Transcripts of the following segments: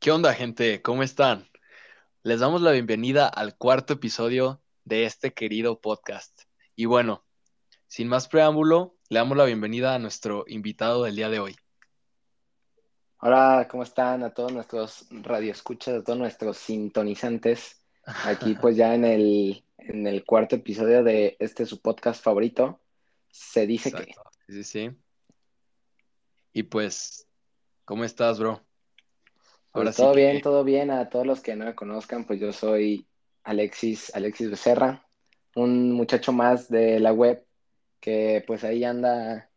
¿Qué onda, gente? ¿Cómo están? Les damos la bienvenida al cuarto episodio de este querido podcast. Y bueno, sin más preámbulo, le damos la bienvenida a nuestro invitado del día de hoy. Hola, ¿cómo están a todos nuestros radioescuchas, a todos nuestros sintonizantes? Aquí pues ya en el, en el cuarto episodio de este su podcast favorito, se dice que... Sí, sí. Y pues, ¿cómo estás, bro? Pues Ahora sí todo que- bien, todo bien. A todos los que no me conozcan, pues yo soy Alexis, Alexis Becerra, un muchacho más de la web que pues ahí anda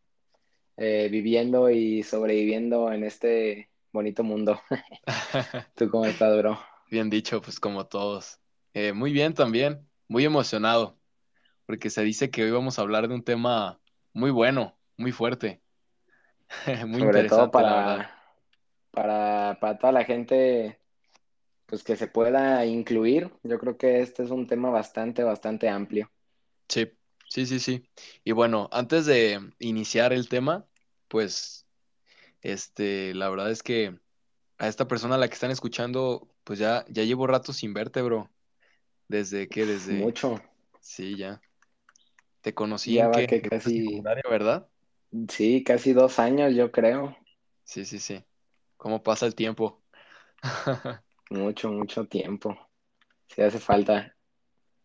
eh, viviendo y sobreviviendo en este bonito mundo. ¿Tú cómo estás, bro? Bien dicho, pues como todos. Eh, muy bien también, muy emocionado, porque se dice que hoy vamos a hablar de un tema muy bueno, muy fuerte, muy Sobre todo interesante, la verdad. Para, para, toda la gente pues que se pueda incluir. Yo creo que este es un tema bastante, bastante amplio. Sí, sí, sí, sí. Y bueno, antes de iniciar el tema, pues, este, la verdad es que a esta persona a la que están escuchando, pues ya, ya llevo rato sin verte, bro. ¿Desde qué? Desde, Mucho. sí, ya. Te conocí Ya en va que casi, ¿verdad? sí, casi dos años, yo creo. Sí, sí, sí. ¿Cómo pasa el tiempo? Mucho, mucho tiempo. Sí hace falta.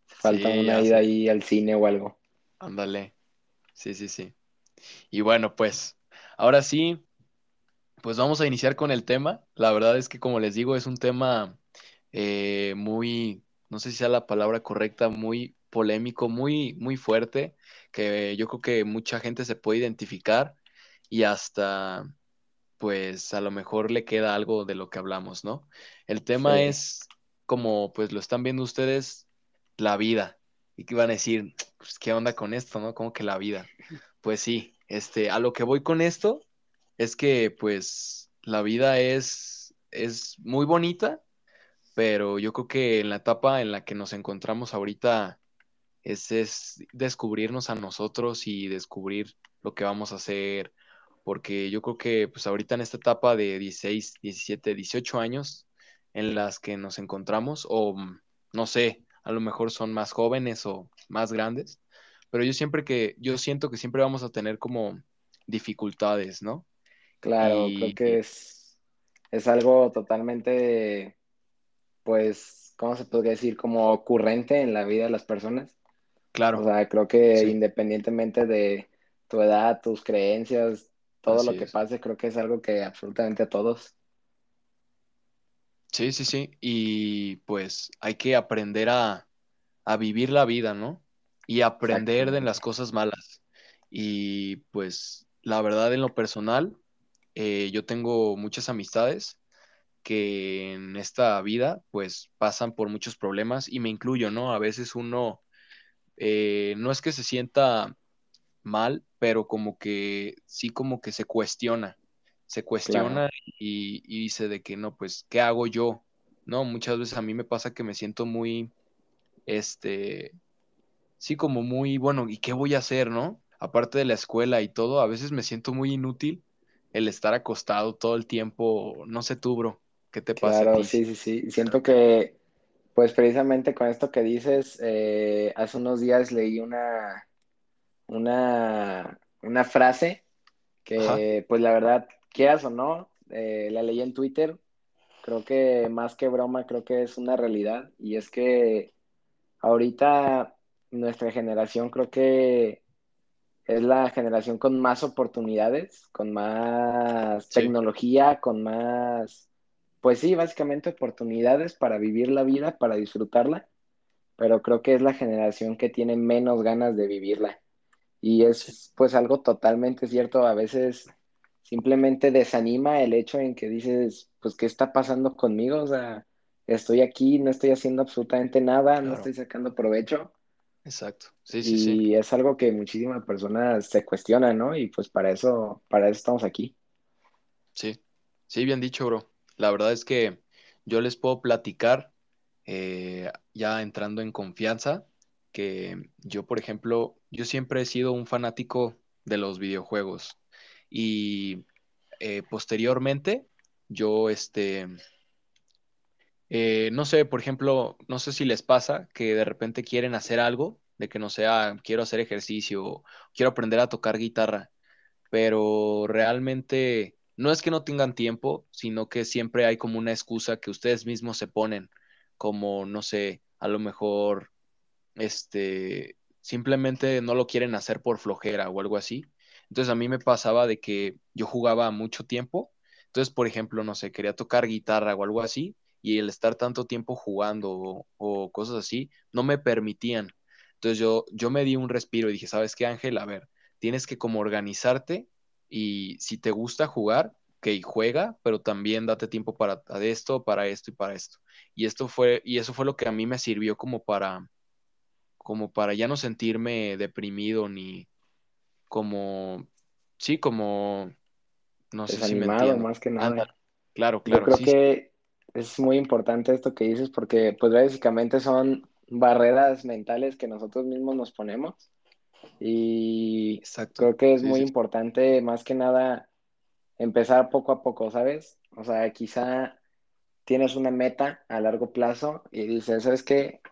Hace falta Sí, una ya ida ahí al cine o algo. Ándale. Sí, sí, sí. Y bueno, pues, ahora sí, pues vamos a iniciar con el tema. La verdad es que, como les digo, es un tema eh, muy, no sé si sea la palabra correcta, muy polémico, muy, muy fuerte, que yo creo que mucha gente se puede identificar y hasta, pues, a lo mejor le queda algo de lo que hablamos, ¿no? El tema Sí, es, como pues lo están viendo ustedes, la vida. Y que van a decir, pues, ¿qué onda con esto, no? ¿Cómo que la vida? Pues sí, este, a lo que voy con esto es que, pues, la vida es, es muy bonita pero yo creo que en la etapa en la que nos encontramos ahorita es, es descubrirnos a nosotros y descubrir lo que vamos a hacer, porque yo creo que pues ahorita en esta etapa de 16, 17, 18 años en las que nos encontramos, o mm, no sé, a lo mejor son más jóvenes o más grandes, pero yo siempre que, yo siento que siempre vamos a tener como dificultades, ¿no? claro, creo que es, es algo totalmente, pues, ¿cómo se podría decir? Como ocurrente en la vida de las personas. O claro, sea, creo que sí, independientemente de tu edad, tus creencias, todo lo que es. pase, creo que es algo que absolutamente a todos. Sí, sí, sí. Y pues hay que aprender a, a vivir la vida, ¿no? Y aprender de las cosas malas. Y pues la verdad en lo personal, eh, yo tengo muchas amistades que en esta vida pues pasan por muchos problemas y me incluyo, ¿no? A veces uno eh, no es que se sienta mal, pero como que sí como que se cuestiona, se Claro, cuestiona y, y dice de que no, pues, ¿qué hago yo? No, muchas veces a mí me pasa que me siento muy, este, sí, como muy, bueno, ¿y qué voy a hacer, no? Aparte de la escuela y todo, a veces me siento muy inútil el estar acostado todo el tiempo, no sé tú, bro, ¿qué te pasa a claro, ti? sí, sí, sí. Siento que, pues precisamente con esto que dices, eh, hace unos días leí una, una, una frase Ajá, que, pues la verdad, quieras o no, eh, la leí en Twitter. Creo que más que broma, creo que es una realidad. Y es que ahorita nuestra generación creo que es la generación con más oportunidades, con más sí, tecnología, con más, pues sí, básicamente oportunidades para vivir la vida, para disfrutarla, pero creo que es la generación que tiene menos ganas de vivirla. Y es pues algo totalmente cierto, a veces simplemente desanima el hecho en que dices, pues, ¿qué está pasando conmigo? O sea, estoy aquí, no estoy haciendo absolutamente nada, no estoy sacando provecho. exacto, sí, sí, sí, Y es algo que muchísimas personas se cuestionan, ¿no? Y pues para eso, para eso estamos aquí. sí, sí, bien dicho, bro. La verdad es que yo les puedo platicar eh, ya entrando en confianza, que yo, por ejemplo, yo siempre he sido un fanático de los videojuegos y eh, posteriormente yo, este, Eh, no sé, por ejemplo, no sé si les pasa que de repente quieren hacer algo, de que no sea, quiero hacer ejercicio, quiero aprender a tocar guitarra, pero realmente no es que no tengan tiempo, sino que siempre hay como una excusa que ustedes mismos se ponen, como, no sé, a lo mejor, este, simplemente no lo quieren hacer por flojera o algo así. Entonces a mí me pasaba de que yo jugaba mucho tiempo, entonces, por ejemplo, no sé, quería tocar guitarra o algo así, y el estar tanto tiempo jugando o, cosas así, no me permitían. Entonces yo, yo me di un respiro y dije, ¿sabes qué, Ángel? A ver, tienes que como organizarte y si te gusta jugar, que juega, pero también date tiempo para esto, para esto y para esto. Y esto fue, y eso fue lo que a mí me sirvió como para, como para ya no sentirme deprimido ni como, sí, como, no sé si me entiendo. más que nada. claro, claro. Yo creo que es muy importante esto que dices porque pues básicamente son barreras mentales que nosotros mismos nos ponemos y creo que es muy importante más que nada empezar poco a poco, ¿sabes? O sea, quizá tienes una meta a largo plazo y dices, ¿sabes qué?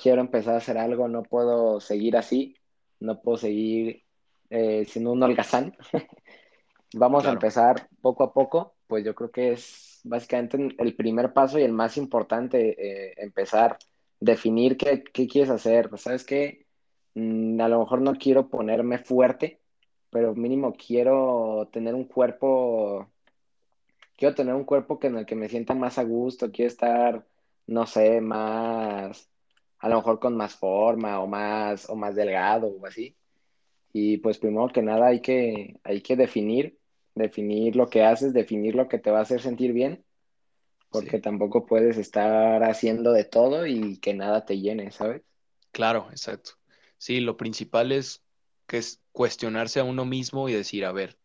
Quiero empezar a hacer algo, no puedo seguir así, no puedo seguir eh, siendo un holgazán. Vamos a empezar poco a poco, pues yo creo que es básicamente el primer paso y el más importante, eh, empezar, definir qué, qué, quieres hacer. ¿Sabes qué? Mm, a lo mejor no quiero ponerme fuerte, pero mínimo quiero tener un cuerpo, quiero tener un cuerpo que en el que me sienta más a gusto, quiero estar, no sé, más, a lo mejor con más forma o más, o más delgado o así. Y pues primero que nada hay que, hay que definir, definir lo que haces, definir lo que te va a hacer sentir bien, porque tampoco puedes estar haciendo de todo y que nada te llene, ¿sabes? Claro, exacto. Sí, lo principal es que es cuestionarse a uno mismo y decir, a ver,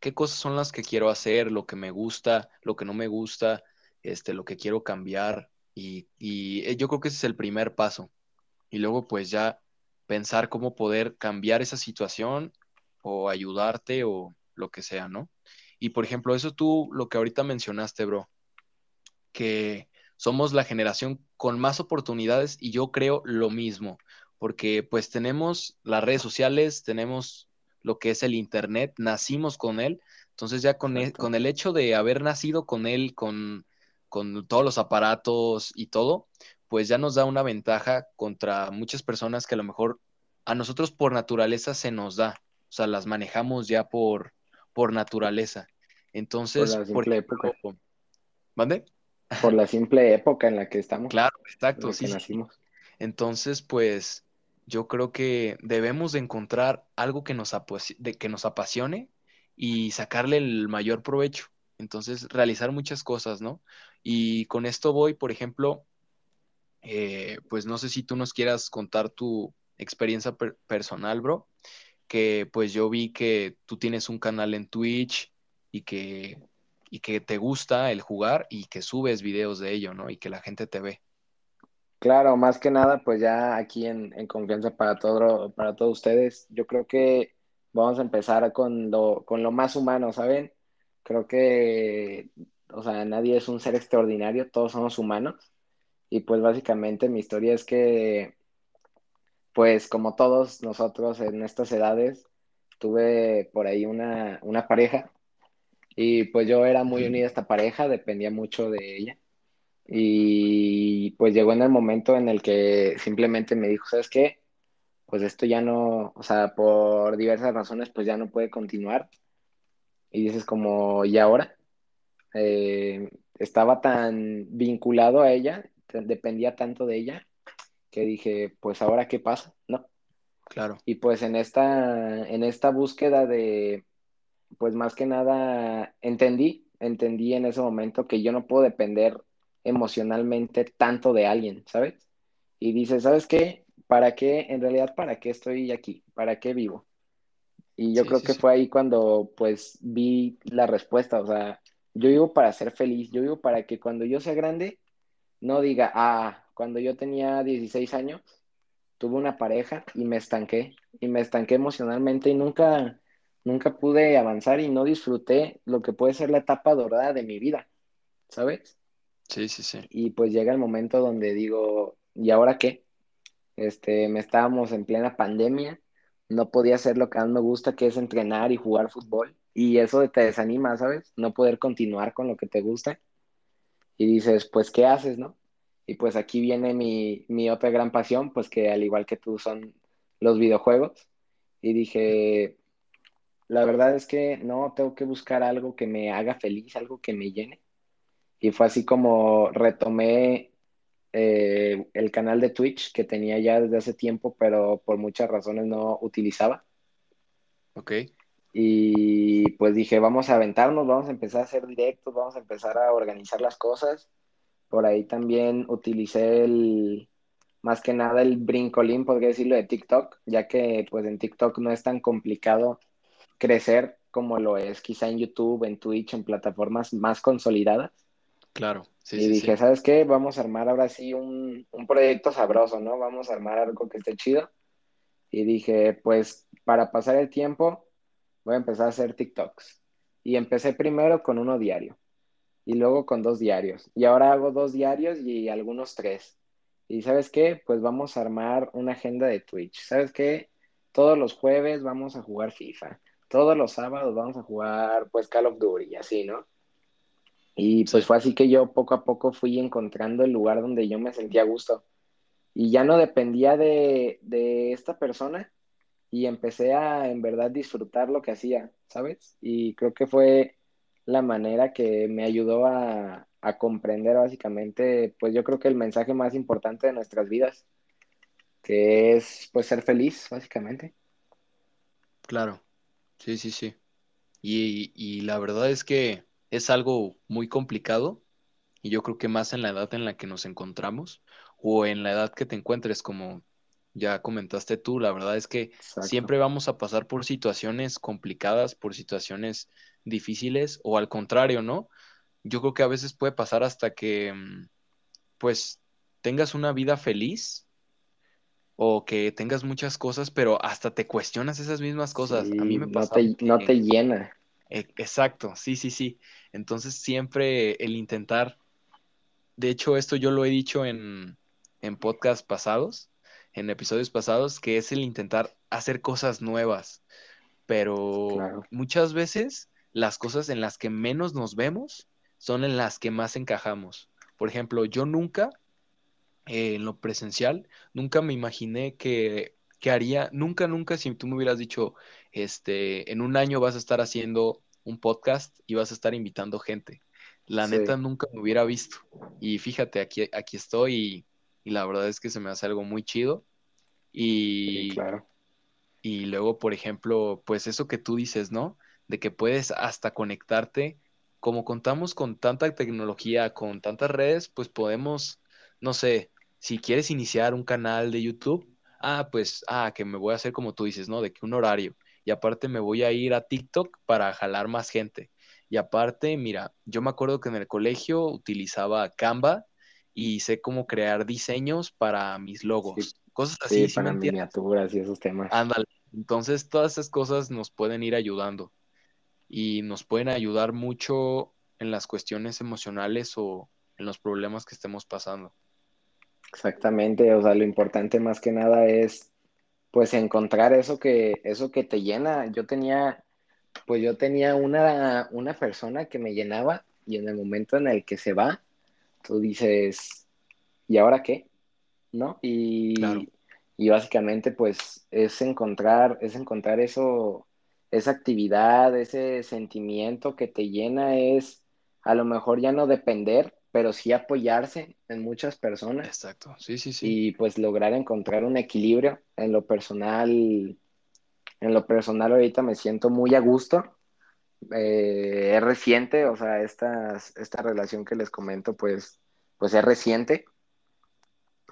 ¿qué cosas son las que quiero hacer, lo que me gusta, lo que no me gusta, este, lo que quiero cambiar? Y, y eh, yo creo que ese es el primer paso. Y luego pues ya pensar cómo poder cambiar esa situación o ayudarte o lo que sea, ¿no? Y por ejemplo, eso tú, lo que ahorita mencionaste, bro, que somos la generación con más oportunidades y yo creo lo mismo, porque pues tenemos las redes sociales, tenemos lo que es el Internet, nacimos con él, entonces ya con, el, con el hecho de haber nacido con él, con, con todos los aparatos y todo, pues ya nos da una ventaja contra muchas personas que a lo mejor a nosotros por naturaleza se nos da, o sea, las manejamos ya por, por naturaleza. Entonces, por la simple época. ¿Mande? Por la simple época en la que estamos. Claro, exacto, sí. Nacimos. Entonces, pues yo creo que debemos de encontrar algo que nos, de, que nos apasione y sacarle el mayor provecho. Entonces, realizar muchas cosas, ¿no? Y con esto voy, por ejemplo, eh, pues no sé si tú nos quieras contar tu experiencia personal, bro, que pues yo vi que tú tienes un canal en Twitch y que, y que te gusta el jugar y que subes videos de ello, ¿no? Y que la gente te ve. Claro, más que nada, pues ya aquí en, confianza para, todo, para todos ustedes, yo creo que vamos a empezar con lo, con lo más humano, ¿saben? Creo que, o sea, nadie es un ser extraordinario, todos somos humanos y pues básicamente mi historia es que, pues como todos nosotros en estas edades, tuve por ahí una, pareja y pues yo era muy unida a esta pareja, dependía mucho de ella. Y pues llegó en el momento en el que simplemente me dijo, ¿sabes qué? Pues esto ya no, o sea, por diversas razones, pues ya no puede continuar. Y dices como, ¿y ahora? Eh, estaba tan vinculado a ella dependía tanto de ella que dije, pues ahora qué pasa, ¿no? Claro. Y pues en esta, en esta búsqueda de, pues más que nada, entendí, entendí en ese momento que yo no puedo depender emocionalmente tanto de alguien, ¿sabes? Y dice, ¿sabes qué? ¿Para qué? En realidad, ¿para qué estoy aquí? ¿Para qué vivo? Y yo creo que fue ahí cuando pues vi la respuesta, o sea, yo vivo para ser feliz, yo vivo para que cuando yo sea grande no diga, ah, cuando yo tenía 16 años, tuve una pareja y me estanqué, y me estanqué emocionalmente y nunca, nunca pude avanzar y no disfruté lo que puede ser la etapa dorada de mi vida, ¿sabes? Sí, sí, sí. Y pues llega el momento donde digo, ¿y ahora qué? Este, me estábamos en plena pandemia, no podía hacer lo que más me gusta, que es entrenar y jugar fútbol. Y eso te desanima, ¿sabes? No poder continuar con lo que te gusta. Y dices, pues, ¿qué haces, no? Y pues aquí viene mi, mi otra gran pasión, pues que al igual que tú son los videojuegos. Y dije, la verdad es que no, tengo que buscar algo que me haga feliz, algo que me llene. Y fue así como retomé eh, el canal de Twitch que tenía ya desde hace tiempo, pero por muchas razones no utilizaba. Ok. Y pues dije, vamos a aventarnos, vamos a empezar a hacer directos, vamos a empezar a organizar las cosas. Por ahí también utilicé el, más que nada el brincolín, podría decirlo, de TikTok, ya que pues en TikTok no es tan complicado crecer como lo es quizá en YouTube, en Twitch, en plataformas más consolidadas. Claro, sí, y dije, ¿sabes qué? Vamos a armar ahora sí un, un proyecto sabroso, ¿no? Vamos a armar algo que esté chido. Y dije, pues para pasar el tiempo, voy a empezar a hacer TikToks. Y empecé primero con uno diario y luego con dos diarios. Y ahora hago dos diarios y algunos tres. Y sabes qué, pues vamos a armar una agenda de Twitch. ¿Sabes qué? Todos los jueves vamos a jugar FIFA. Todos los sábados vamos a jugar pues Call of Duty y así, ¿no? Y pues fue así que yo poco a poco fui encontrando el lugar donde yo me sentía a gusto. Y ya no dependía de, de esta persona, y empecé a en verdad disfrutar lo que hacía, ¿sabes? Y creo que fue la manera que me ayudó a, a, comprender básicamente, pues yo creo que el mensaje más importante de nuestras vidas, que es pues ser feliz, básicamente. Claro, sí, sí, sí. Y, y la verdad es que es algo muy complicado y yo creo que más en la edad en la que nos encontramos o en la edad que te encuentres, como ya comentaste tú, la verdad es que Exacto. siempre vamos a pasar por situaciones complicadas, por situaciones difíciles o al contrario, ¿no? Yo creo que a veces puede pasar hasta que mm, pues tengas una vida feliz o que tengas muchas cosas, pero hasta te cuestionas esas mismas cosas. Sí, a mí me no pasa te, no te llena. E- Exacto, sí, sí, sí. Entonces siempre el intentar, de hecho esto yo lo he dicho en, en podcasts pasados, en episodios pasados, que es el intentar hacer cosas nuevas, pero Claro. muchas veces las cosas en las que menos nos vemos son en las que más encajamos. Por ejemplo, yo nunca, eh, en lo presencial, nunca me imaginé que, que haría, nunca, nunca, si tú me hubieras dicho, este, en un año vas a estar haciendo un podcast y vas a estar invitando gente. La Sí. neta nunca me hubiera visto. Y fíjate, aquí, aquí estoy y, la verdad es que se me hace algo muy chido. Sí, Y, claro. y luego, por ejemplo, pues eso que tú dices, ¿no? De que puedes hasta conectarte, como contamos con tanta tecnología, con tantas redes, pues podemos, no sé, si quieres iniciar un canal de YouTube, ah, pues, ah, que me voy a hacer como tú dices, ¿no? De que un horario. Y aparte me voy a ir a TikTok para jalar más gente. Y aparte, mira, yo me acuerdo que en el colegio utilizaba Canva y sé cómo crear diseños para mis Sí, logos. Cosas sí, así, ¿sí para miniaturas y esos temas. Ándale. Entonces, todas esas cosas nos pueden ir ayudando y nos pueden ayudar mucho en las cuestiones emocionales o en los problemas que estemos pasando. Exactamente, o sea, lo importante más que nada es pues encontrar eso que, eso que te llena. Yo tenía, pues yo tenía una, una persona que me llenaba y en el momento en el que se va, tú dices, ¿y ahora qué? ¿No? Claro, Y, y básicamente pues es encontrar, es encontrar eso, esa actividad, ese sentimiento que te llena es a lo mejor ya no depender, pero sí apoyarse en muchas personas exacto. Sí, sí, sí. y pues lograr encontrar un equilibrio. En lo personal, en lo personal ahorita me siento muy a gusto. Eh, es reciente, o sea, esta, esta relación que les comento, pues, pues es reciente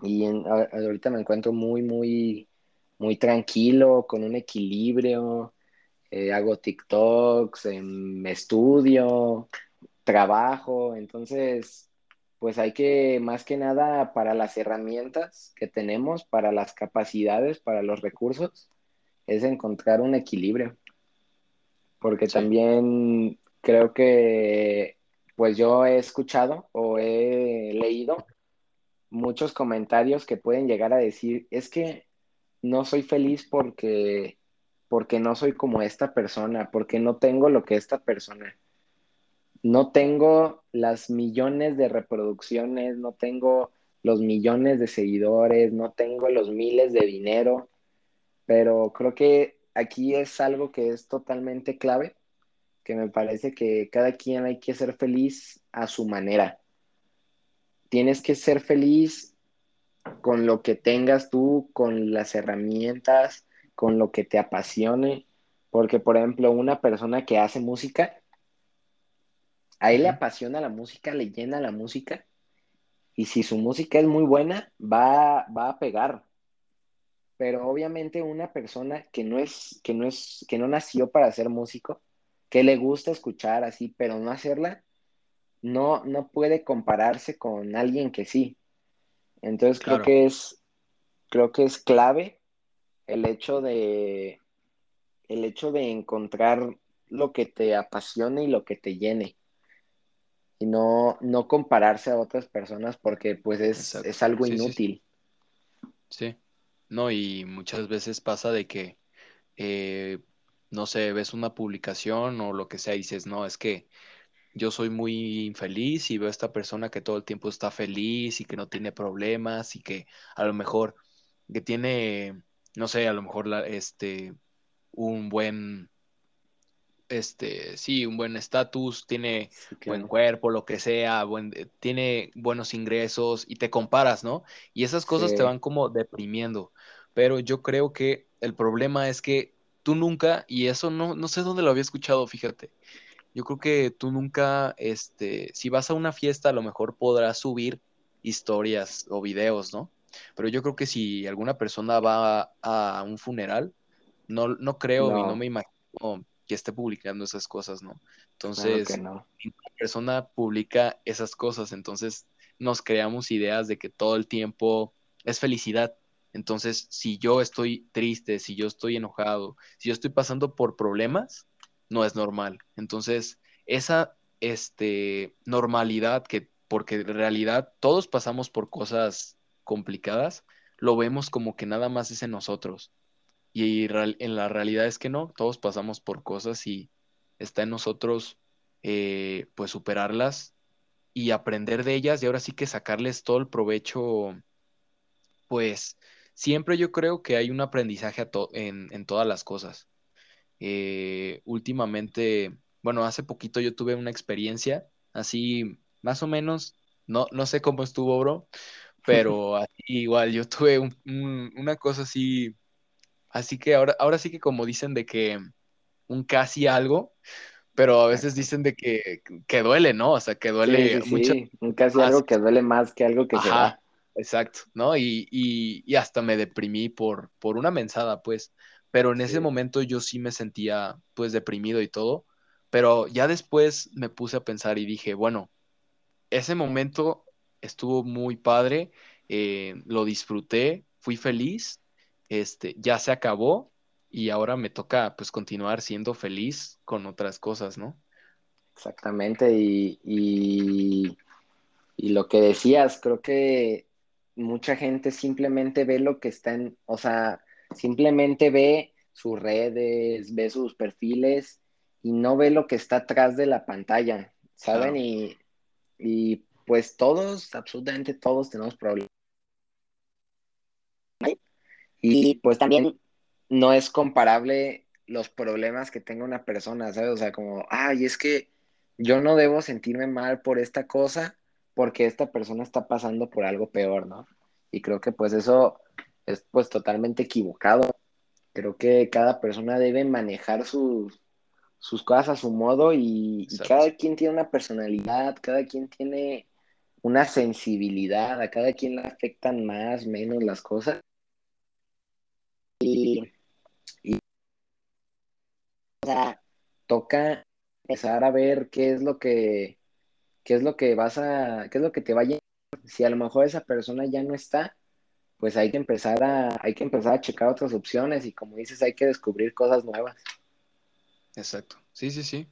y en- ahorita me encuentro muy, muy, muy tranquilo, con un equilibrio. Eh, hago TikToks, em, estudio, trabajo, entonces, pues hay que, más que nada, para las herramientas que tenemos, para las capacidades, para los recursos, es encontrar un equilibrio, porque Sí, también creo que, pues yo he escuchado o he he leído muchos comentarios que pueden llegar a decir, es que no soy feliz porque, porque no soy como esta persona, porque no tengo lo que esta persona. No tengo las millones de reproducciones, no tengo los millones de seguidores, no tengo los miles de dinero, pero creo que aquí es algo que es totalmente clave, que me parece que cada quien hay que ser feliz a su manera. Tienes que ser feliz con lo que tengas tú, con las herramientas, con lo que te apasione, porque por ejemplo, una persona que hace música, a él le apasiona la música, le llena la música, y si su música es muy buena, va, va a pegar. Pero obviamente una persona que no es, que no es, que no nació para ser músico, que le gusta escuchar así, pero no hacerla, no, no puede compararse con alguien que sí. Entonces creo que es, creo que es clave el hecho de, el hecho de encontrar lo que te apasione y lo que te llene y no, no compararse a otras personas porque pues es, algo inútil. Sí, no, y muchas veces pasa de que, eh, no sé, ves una publicación o lo que sea y dices, no, es que yo soy muy infeliz y veo a esta persona que todo el tiempo está feliz y que no tiene problemas y que a lo mejor que tiene, no sé, a lo mejor la, este, un buen este, sí, un buen estatus, tiene buen cuerpo, lo que sea, buen, eh, tiene buenos ingresos y te comparas, ¿no? Y esas cosas te van como deprimiendo. Pero yo creo que el problema es que tú nunca, y eso no, no sé dónde lo había escuchado, fíjate. Yo creo que tú nunca, este, si vas a una fiesta, a lo mejor podrás subir historias o videos, ¿no? Pero yo creo que si alguna persona va a, un funeral, no, no creo y no me imagino que esté publicando esas cosas, ¿no? Entonces, no. persona publica esas cosas, entonces nos creamos ideas de que todo el tiempo es felicidad. Entonces, si yo estoy triste, si yo estoy enojado, si yo estoy pasando por problemas, no es normal. Entonces, esa este, normalidad que, porque en realidad todos pasamos por cosas complicadas, lo vemos como que nada más es en nosotros. Y en la realidad es que no, todos pasamos por cosas y está en nosotros eh, pues superarlas y aprender de ellas y ahora sí que sacarles todo el provecho, pues siempre yo creo que hay un aprendizaje en, todas las cosas. Eh, últimamente, bueno, hace poquito yo tuve una experiencia así, más o menos, no, no sé cómo estuvo, bro, pero así, igual yo tuve una cosa así Así que ahora, ahora sí que como dicen de que un casi algo, pero a veces dicen de que, que duele, ¿no? O sea, que duele mucho. un casi algo que duele más que algo que se da. Exacto, ¿no? Y, y, y, hasta me deprimí por, por una mensada, pues. Pero en ese momento yo sí me sentía, pues, deprimido y todo. Pero ya después me puse a pensar y dije, bueno, ese momento estuvo muy padre, eh, lo disfruté, fui feliz este, ya se acabó y ahora me toca pues continuar siendo feliz con otras cosas, ¿no? Exactamente, y, y, lo que decías, creo que mucha gente simplemente ve lo que está en, o sea, simplemente ve sus redes, ve sus perfiles y no ve lo que está atrás de la pantalla, ¿saben? Y, y pues todos, absolutamente todos tenemos problemas y pues también no es comparable los problemas que tenga una persona, ¿sabes? O sea, como, ay, es que yo no debo sentirme mal por esta cosa porque esta persona está pasando por algo peor, ¿no? Y creo que pues eso es pues totalmente equivocado. Creo que cada persona debe manejar sus, sus cosas a su modo y, y, cada quien tiene una personalidad, cada quien tiene una sensibilidad, a cada quien le afectan más, menos las cosas y, toca empezar a ver qué es lo que, qué es lo que vas a, qué es lo que te va a llenar. Si a lo mejor esa persona ya no está, pues hay que empezar a, hay que empezar a checar otras opciones y como dices, hay que descubrir cosas nuevas. Exacto. Sí, sí, sí.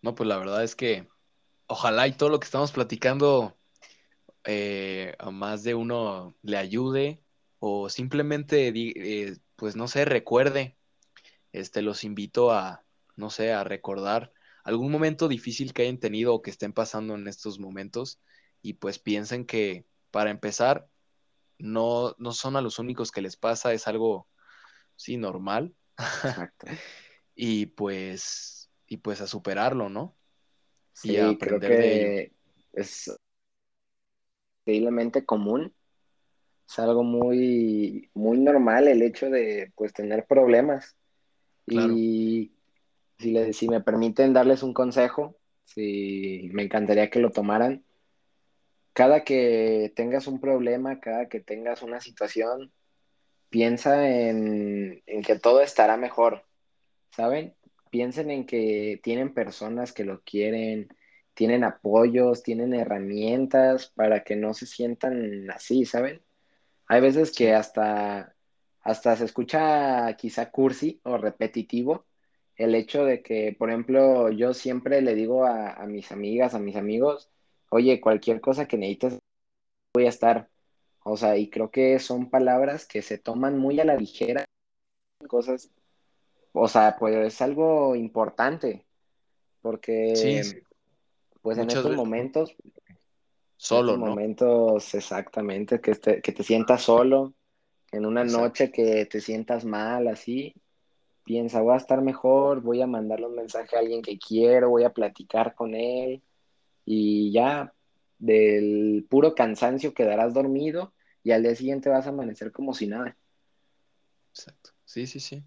No, pues la verdad es que ojalá y todo lo que estamos platicando eh, a más de uno le ayude o simplemente, eh, pues no sé, recuerde. Este, los invito a, no sé, a recordar algún momento difícil que hayan tenido o que estén pasando en estos momentos y pues piensen que para empezar no, no son a los únicos que les pasa, es algo, sí, normal. Exacto. y pues, y pues a superarlo, ¿no? Sí, y a aprender creo que de ello. Es increíblemente común. Es algo muy, muy normal el hecho de pues tener problemas. Y si, le, si me permiten darles un consejo, si me encantaría que lo tomaran. Cada que tengas un problema, cada que tengas una situación, piensa en, en que todo estará mejor, ¿saben? Piensen en que tienen personas que lo quieren, tienen apoyos, tienen herramientas para que no se sientan así, ¿saben? Hay veces que hasta, hasta se escucha quizá cursi o repetitivo el hecho de que, por ejemplo, yo siempre le digo a, a mis amigas, a mis amigos, oye, cualquier cosa que necesites, voy a estar. O sea, y creo que son palabras que se toman muy a la ligera, cosas, o sea, pues es algo importante, porque pues en estos momentos, solo, en estos momentos exactamente, que te, que te sientas solo, en una noche que te sientas mal, así, piensa, voy a estar mejor, voy a mandarle un mensaje a alguien que quiero, voy a platicar con él y ya del puro cansancio quedarás dormido y al día siguiente vas a amanecer como si nada. Exacto, sí, sí, sí.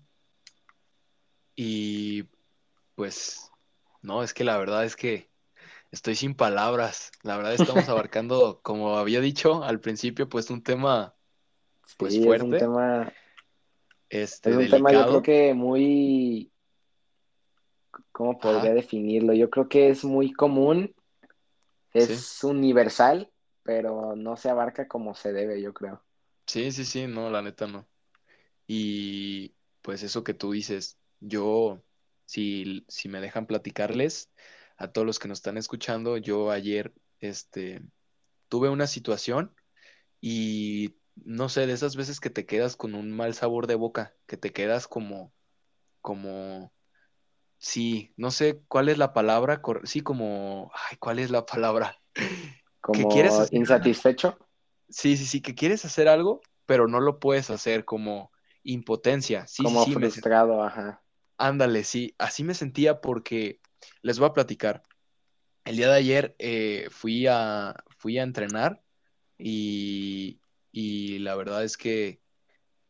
Y pues, no, es que la verdad es que Estoy sin palabras. La verdad estamos abarcando, como había dicho al principio, pues un tema pues fuerte. Es un tema, este, es un tema yo creo que muy, ¿cómo podría definirlo? Yo creo que es muy común, es universal, pero no se abarca como se debe, yo creo. Sí, sí, sí, no, la neta no. Y pues eso que tú dices, yo, si, si me dejan platicarles, a todos los que nos están escuchando. Yo ayer este, tuve una situación y no sé, de esas veces que te quedas con un mal sabor de boca, que te quedas como, como, sí, no sé cuál es la palabra, sí, como, ay, ¿cuál es la palabra? Como quieres insatisfecho. Sí, sí, sí, que quieres hacer algo, pero no lo puedes hacer, como impotencia. Sí, como sí, frustrado, ajá. Ándale, sí, así me sentía porque les voy a platicar. El día de ayer eh, fui, a, fui a entrenar y, la verdad es que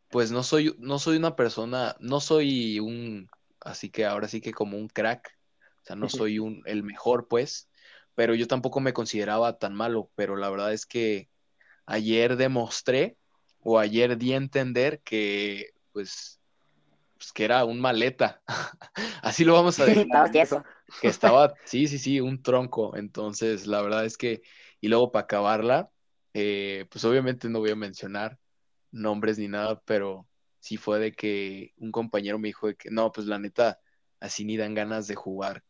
pues no soy, no soy una persona, no soy un, así que ahora sí que como un crack, o sea, no soy un, el mejor pues, pero yo tampoco me consideraba tan malo, pero la verdad es que ayer demostré o ayer di a entender que pues pues, que era un maleta. Así lo vamos a decir. Que estaba, sí, sí, sí, un tronco. Entonces, la verdad es que, y luego para acabarla, eh, pues obviamente no voy a mencionar nombres ni nada, pero sí fue de que un compañero me dijo de que no, pues la neta, así ni dan ganas de jugar.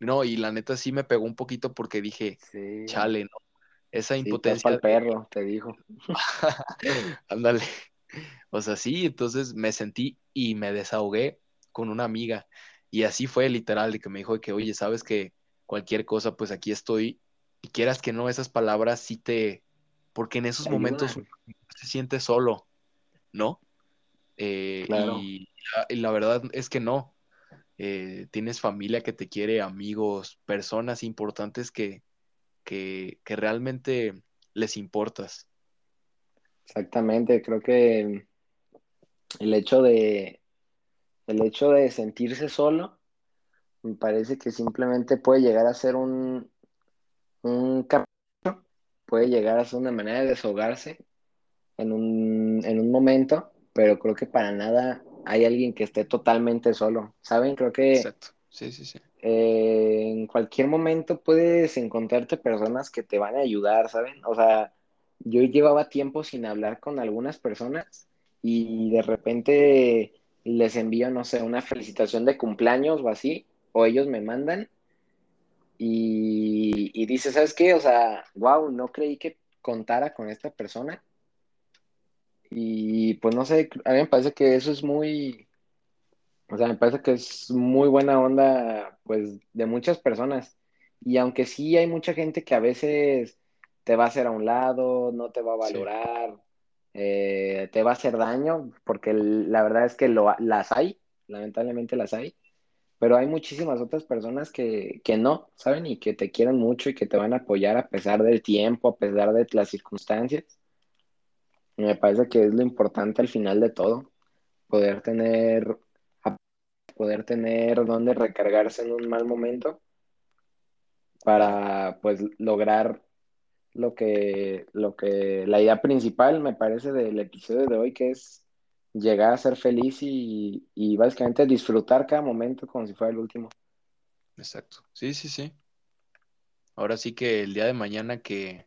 No, y la neta sí me pegó un poquito porque dije, chale, ¿no? Esa impotencia. al perro, te dijo. Ándale. O sea, sí, entonces me sentí y me desahogué con una amiga. Y así fue literal, de que me dijo que, oye, sabes que cualquier cosa, pues aquí estoy. Y quieras que no, esas palabras sí te... Porque en esos momentos se siente solo, ¿no? Eh, y, la, verdad es que no. Eh, tienes familia que te quiere, amigos, personas importantes que, que, que realmente les importas. Exactamente, creo que el hecho de el hecho de sentirse solo me parece que simplemente puede llegar a ser un un puede llegar a ser una manera de deshogarse en un, en un momento, pero creo que para nada hay alguien que esté totalmente solo, ¿saben? Creo que Exacto. Sí, sí, sí. Eh, en cualquier momento puedes encontrarte personas que te van a ayudar, ¿saben? O sea, yo llevaba tiempo sin hablar con algunas personas y de repente les envío, no sé, una felicitación de cumpleaños o así, o ellos me mandan y, y dice, ¿sabes qué? O sea, wow, no creí que, contara con esta persona. Y pues no sé, a mí me parece que eso es muy, o sea, me parece que es muy buena onda, pues, de muchas personas. Y aunque sí hay mucha gente que a veces te va a hacer a un lado, no te va a valorar, eh, te va a hacer daño, porque la verdad es que lo, las hay, lamentablemente las hay, pero hay muchísimas otras personas que, que no, ¿saben? Y que te quieren mucho y que te van a apoyar a pesar del tiempo, a pesar de las circunstancias. Me parece que es lo importante al final de todo, poder tener, poder tener donde recargarse en un mal momento para pues lograr lo que, lo que, la idea principal me parece del episodio de hoy, que es llegar a ser feliz y, y básicamente disfrutar cada momento como si fuera el último. Exacto. Sí, sí, sí. Ahora sí que el día de mañana que,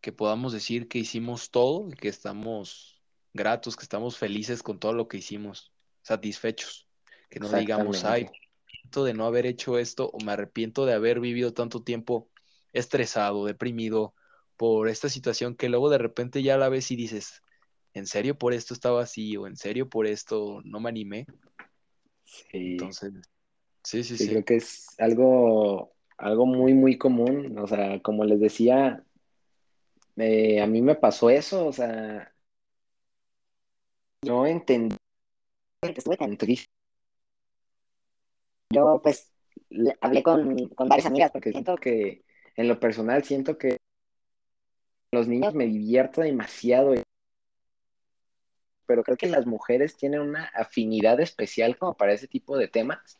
que podamos decir que hicimos todo y que estamos gratos, que estamos felices con todo lo que hicimos, satisfechos, que no digamos, ay, de no haber hecho esto o me arrepiento de haber vivido tanto tiempo estresado, deprimido por esta situación que luego de repente ya la ves y dices, ¿en serio por esto estaba así o en serio por esto no me animé? Sí. Entonces, sí, sí, sí. Creo que es algo, algo muy, muy común. O sea, como les decía, eh, a mí me pasó eso, o sea, no entendí estuve tan triste yo pues hablé con, con varias amigas porque siento que en lo personal siento que los niños me divierto demasiado pero creo que las mujeres tienen una afinidad especial como para ese tipo de temas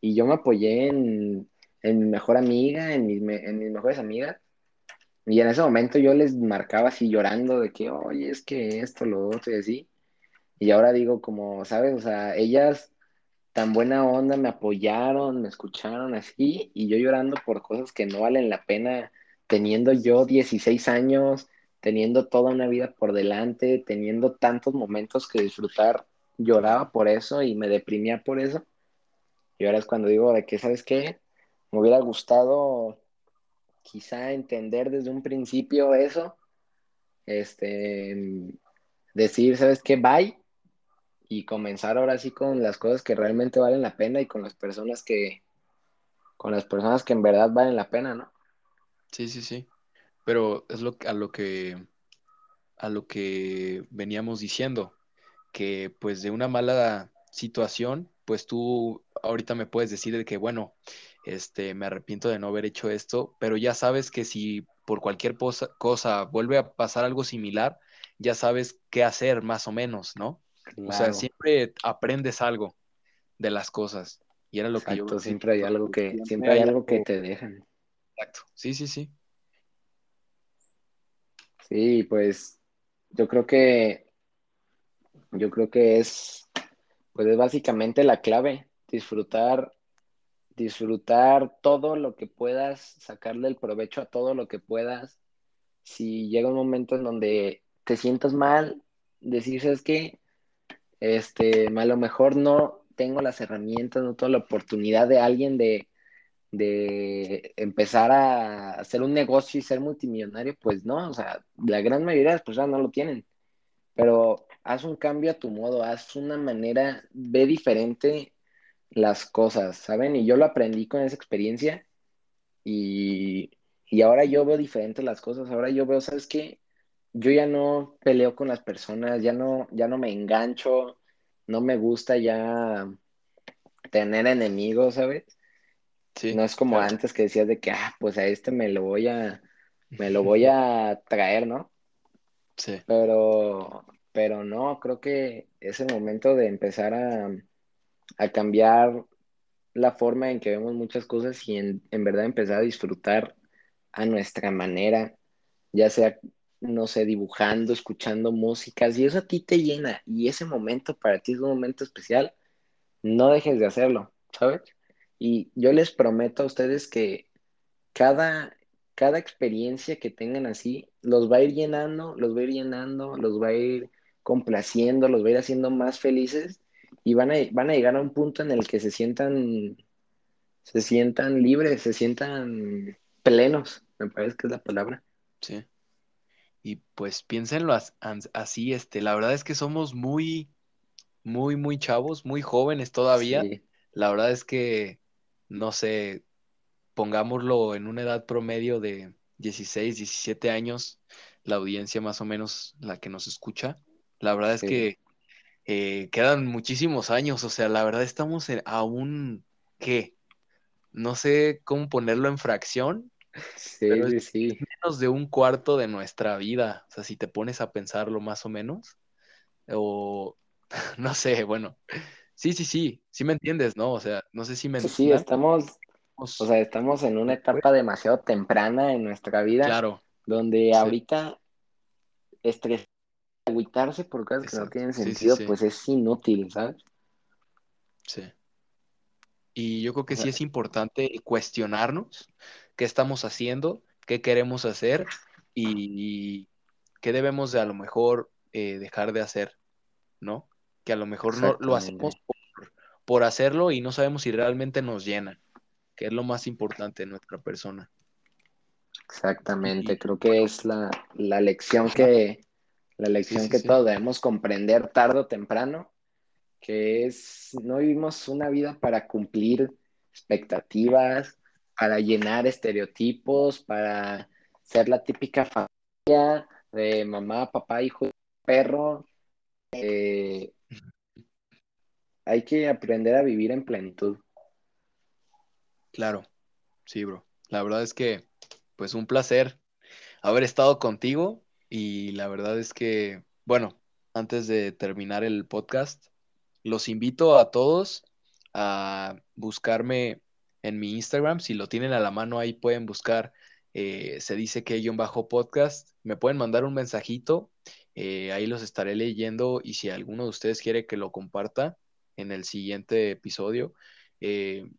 y yo me apoyé en, en mi mejor amiga, en mis, en mis mejores amigas y en ese momento yo les marcaba así llorando de que, oye, es que esto, lo otro y así. Y ahora digo como, ¿sabes? O sea, ellas tan buena onda, me apoyaron, me escucharon así, y yo llorando por cosas que no valen la pena, teniendo yo 16 años, teniendo toda una vida por delante, teniendo tantos momentos que disfrutar, lloraba por eso y me deprimía por eso. Y ahora es cuando digo de que, ¿sabes qué? Me hubiera gustado quizá entender desde un principio eso, este, decir, ¿sabes qué? Bye, y comenzar ahora sí con las cosas que realmente valen la pena y con las personas que, con las personas que en verdad valen la pena, ¿no? Sí, sí, sí. Pero es lo, a lo que a lo que veníamos diciendo, que pues de una mala situación, pues tú ahorita me puedes decir de que, bueno, este, me arrepiento de no haber hecho esto, pero ya sabes que si por cualquier cosa, cosa vuelve a pasar algo similar, ya sabes qué hacer más o menos, ¿no? O sea, siempre aprendes algo de las cosas. Y era lo que yo. Siempre hay algo que, siempre, hay algo que te dejan. Exacto. Sí, sí, sí. Sí, pues yo creo que yo creo que es pues es básicamente la clave, disfrutar disfrutar todo lo que puedas, sacarle el provecho a todo lo que puedas. Si llega un momento en donde te sientas mal, decir, ¿sabes qué? Este, a lo mejor no tengo las herramientas, no tengo la oportunidad de alguien de, de empezar a hacer un negocio y ser multimillonario, pues no, o sea, la gran mayoría de las personas no lo tienen. Pero haz un cambio a tu modo, haz una manera, ve diferente las cosas, ¿saben? Y yo lo aprendí con esa experiencia y, y ahora yo veo diferente las cosas, ahora yo veo, ¿sabes qué? Yo ya no peleo con las personas, ya no, ya no me engancho, no me gusta ya tener enemigos, ¿sabes? Sí, no es como antes que decías de que, ah, pues a este me lo voy a, me lo voy a traer, ¿no? Sí. Pero, pero no, creo que es el momento de empezar a, a cambiar la forma en que vemos muchas cosas y en, en verdad empezar a disfrutar a nuestra manera, ya sea no sé, dibujando, escuchando músicas, y eso a ti te llena, y ese momento para ti es un momento especial, no dejes de hacerlo, ¿sabes? Y yo les prometo a ustedes que cada, cada experiencia que tengan así, los va a ir llenando, los va a ir llenando, los va a ir complaciendo, los va a ir haciendo más felices, y van a, van a llegar a un punto en el que se sientan, se sientan libres, se sientan plenos, me parece que es la palabra. Sí. Y pues piénsenlo así, este, la verdad es que somos muy, muy, muy chavos, muy jóvenes todavía. La verdad es que, no sé, pongámoslo en una edad promedio de 16, 17 años, la audiencia más o menos la que nos escucha. La verdad es que eh, quedan muchísimos años, o sea, la verdad estamos en, aún, ¿qué? No sé cómo ponerlo en fracción, sí, pero sí. Menos de un cuarto de nuestra vida, o sea, si te pones a pensarlo más o menos, o no sé, bueno, sí, sí, sí, sí me entiendes, ¿no? O sea, no sé si me... Sí, sí, estamos, o sea, estamos en una etapa demasiado temprana en nuestra vida, claro, donde ahorita estrés agüitarse por cosas que no tienen sentido, pues es inútil, ¿sabes? Sí. Y yo creo que sí es importante cuestionarnos qué estamos haciendo, qué queremos hacer y, qué debemos de a lo mejor eh, dejar de hacer, ¿no? Que a lo mejor no lo hacemos por, hacerlo y no sabemos si realmente nos llena, que es lo más importante en nuestra persona. Exactamente, creo que es la, lección que, la lección que todos debemos comprender tarde o temprano, que es, no vivimos una vida para cumplir expectativas, para llenar estereotipos, para ser la típica familia de mamá, papá, hijo, perro. Eh, hay que aprender a vivir en plenitud. Claro, sí, bro. La verdad es que, pues un placer haber estado contigo y la verdad es que, bueno, antes de terminar el podcast, los invito a todos a buscarme en mi Instagram. Si lo tienen a la mano ahí pueden buscar, eh, se dice que guion bajo podcast. Me pueden mandar un mensajito, eh, ahí los estaré leyendo y si alguno de ustedes quiere que lo comparta en el siguiente episodio, eh,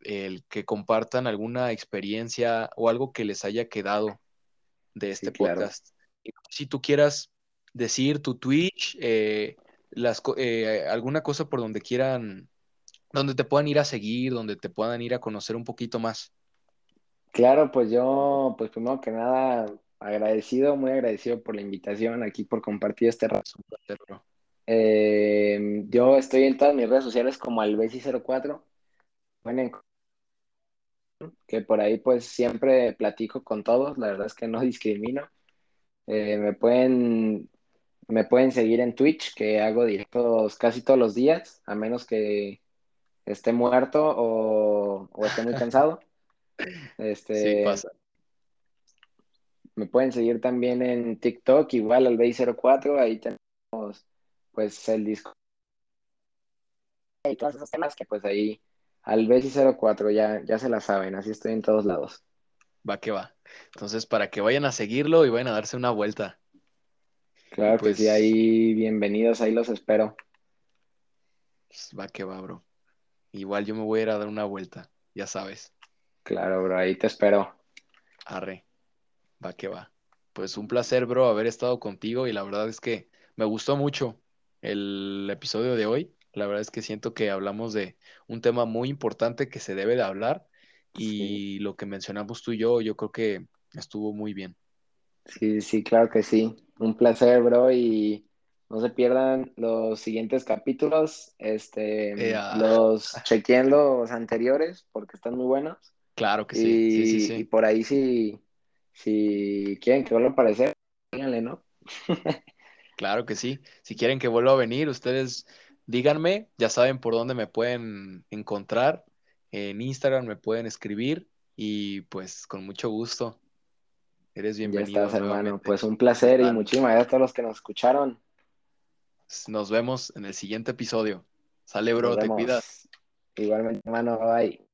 el que compartan alguna experiencia o algo que les haya quedado de este podcast si tú quieras decir tu Twitch, las, eh, alguna cosa por donde quieran, donde te puedan ir a seguir, donde te puedan ir a conocer un poquito más. Claro, pues yo, pues primero que nada, agradecido, muy agradecido por la invitación aquí, por compartir este rato. Eh, yo estoy en todas mis redes sociales como Albesi04. Bueno, que por ahí pues siempre platico con todos, la verdad es que no discrimino. Eh, me pueden me pueden seguir en Twitch, que hago directos casi todos los días, a menos que esté muerto o, esté muy cansado. Este, sí, pasa. Me pueden seguir también en TikTok, igual al B04, ahí tenemos pues el disco y todos esos temas que pues ahí al B04 ya, ya se la saben, así estoy en todos lados. Va que va. Entonces, para que vayan a seguirlo y vayan a darse una vuelta. Claro pues, sí, ahí bienvenidos, ahí los espero. Pues, va que va, bro. Igual yo me voy a ir a dar una vuelta, ya sabes. Claro, bro, ahí te espero. Arre, va que va. Pues un placer, bro, haber estado contigo y la verdad es que me gustó mucho el episodio de hoy. La verdad es que siento que hablamos de un tema muy importante que se debe de hablar y lo que mencionamos tú y yo, yo creo que estuvo muy bien. Sí, sí, claro que sí. Un placer, bro, y no se pierdan los siguientes capítulos. Este, los chequeen los anteriores porque están muy buenos. Claro que sí. sí, sí, sí. Y por ahí si, si quieren que vuelva a aparecer, díganle, ¿no? claro que sí. Si quieren que vuelva a venir, ustedes díganme, ya saben por dónde me pueden encontrar. En Instagram me pueden escribir y pues con mucho gusto. Eres bienvenido. Ya estás, hermano. Pues un placer y muchísimas gracias a todos los que nos escucharon. Nos vemos en el siguiente episodio. Sale, bro, te cuidas. Igualmente, hermano. Bye.